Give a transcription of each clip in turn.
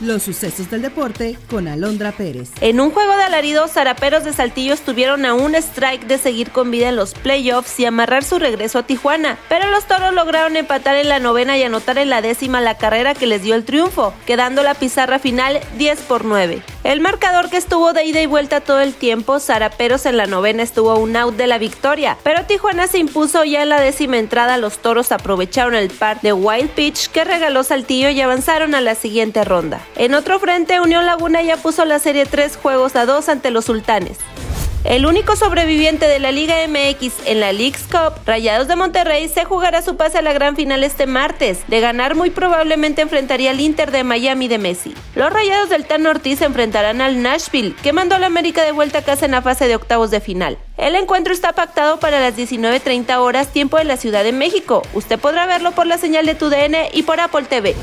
Los sucesos del deporte con Alondra Pérez. En un juego de alaridos, zaraperos de Saltillo estuvieron a un strike de seguir con vida en los playoffs y amarrar su regreso a Tijuana, pero los toros lograron empatar en la novena y anotar en la décima la carrera que les dio el triunfo, quedando la pizarra final 10 por 9. El marcador que estuvo de ida y vuelta todo el tiempo, Zaraperos en la novena estuvo un out de la victoria, pero Tijuana se impuso ya en la décima entrada. Los toros aprovecharon el par de Wild Pitch que regaló Saltillo y avanzaron a la siguiente ronda. En otro frente, Unión Laguna ya puso la serie 3 juegos a 2 ante los sultanes. El único sobreviviente de la Liga MX en la League's Cup, Rayados de Monterrey, se jugará su pase a la gran final este martes. De ganar, muy probablemente enfrentaría al Inter de Miami de Messi. Los Rayados del Tan Ortiz se enfrentarán al Nashville, que mandó a la América de vuelta a casa en la fase de octavos de final. El encuentro está pactado para las 19.30 horas, tiempo de la Ciudad de México. Usted podrá verlo por la señal de TUDN y por Apple TV.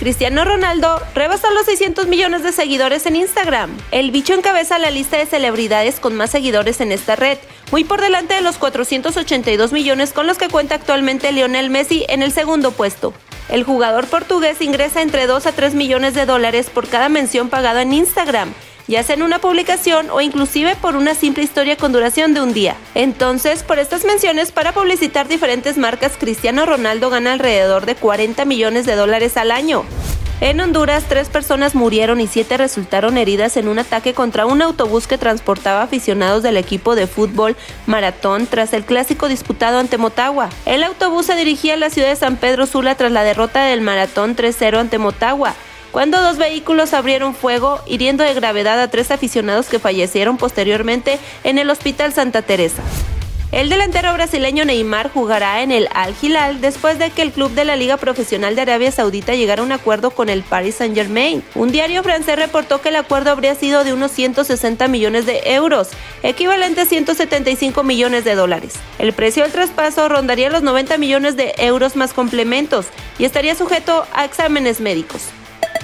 Cristiano Ronaldo rebasó los 600 millones de seguidores en Instagram. El bicho encabeza la lista de celebridades con más seguidores en esta red, muy por delante de los 482 millones con los que cuenta actualmente Lionel Messi en el segundo puesto. El jugador portugués ingresa entre 2 a 3 millones de dólares por cada mención pagada en Instagram ya sea en una publicación o inclusive por una simple historia con duración de un día. Entonces, por estas menciones para publicitar diferentes marcas, Cristiano Ronaldo gana alrededor de 40 millones de dólares al año. En Honduras, tres personas murieron y siete resultaron heridas en un ataque contra un autobús que transportaba aficionados del equipo de fútbol Maratón tras el clásico disputado ante Motagua. El autobús se dirigía a la ciudad de San Pedro Sula tras la derrota del Maratón 3-0 ante Motagua cuando dos vehículos abrieron fuego, hiriendo de gravedad a tres aficionados que fallecieron posteriormente en el Hospital Santa Teresa. El delantero brasileño Neymar jugará en el Al Hilal después de que el club de la Liga Profesional de Arabia Saudita llegara a un acuerdo con el Paris Saint-Germain. Un diario francés reportó que el acuerdo habría sido de unos 160 millones de euros, equivalente a 175 millones de dólares. El precio del traspaso rondaría los 90 millones de euros más complementos y estaría sujeto a exámenes médicos.